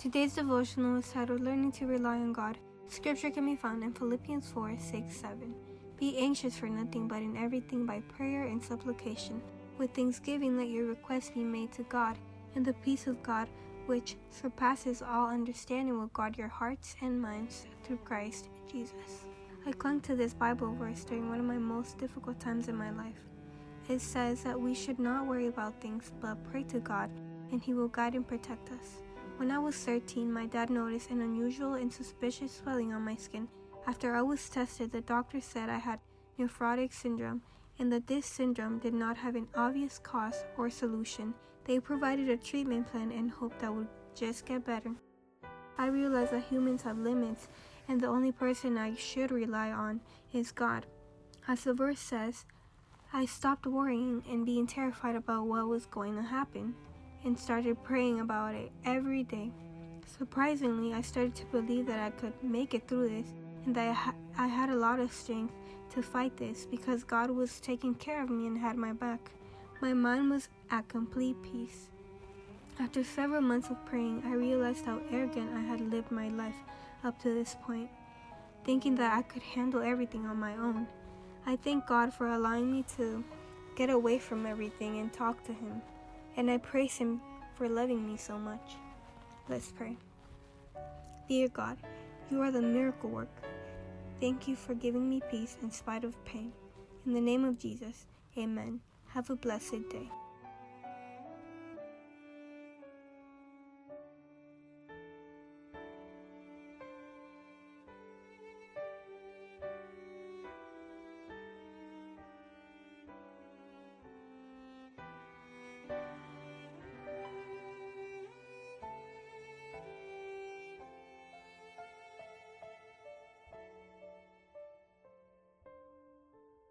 Today's devotional is titled Learning to Rely on God. Scripture can be found in Philippians 4 6 7. Be anxious for nothing, but in everything by prayer and supplication. With thanksgiving, let your requests be made to God, and the peace of God, which surpasses all understanding, will guard your hearts and minds through Christ Jesus. I clung to this Bible verse during one of my most difficult times in my life. It says that we should not worry about things, but pray to God, and He will guide and protect us. When I was 13, my dad noticed an unusual and suspicious swelling on my skin. After I was tested, the doctor said I had nephrotic syndrome and that this syndrome did not have an obvious cause or solution. They provided a treatment plan and hoped I would just get better. I realized that humans have limits and the only person I should rely on is God. As the verse says, I stopped worrying and being terrified about what was going to happen and started praying about it every day. Surprisingly, I started to believe that I could make it through this and that I, ha- I had a lot of strength to fight this because God was taking care of me and had my back. My mind was at complete peace. After several months of praying, I realized how arrogant I had lived my life up to this point, thinking that I could handle everything on my own. I thank God for allowing me to get away from everything and talk to Him and I praise Him for loving me so much. Let's pray. Dear God, you are the miracle worker. Thank you for giving me peace in spite of pain. In the name of Jesus, amen. Have a blessed day.